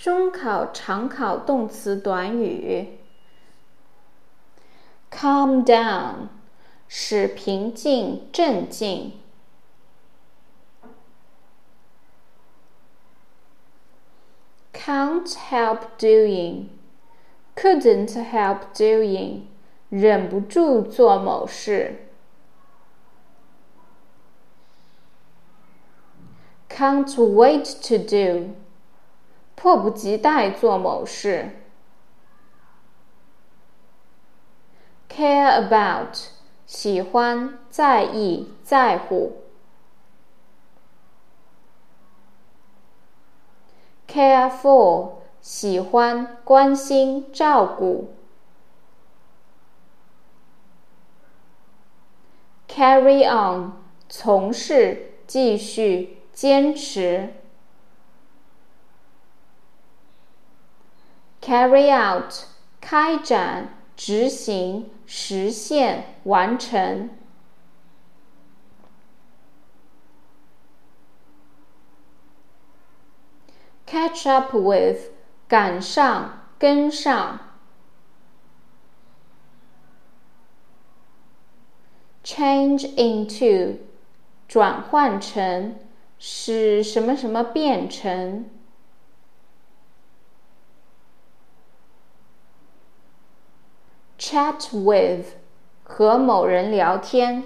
中考常考动词短语。Calm down，使平静、镇静。Can't help doing，couldn't help doing，忍不住做某事。Can't wait to do，迫不及待做某事。Care about，喜欢、在意、在乎。Care for，喜欢、关心、照顾。Carry on，从事、继续。坚持，carry out，开展、执行、实现、完成；catch up with，赶上、跟上；change into，转换成。使什么什么变成？Chat with，和某人聊天。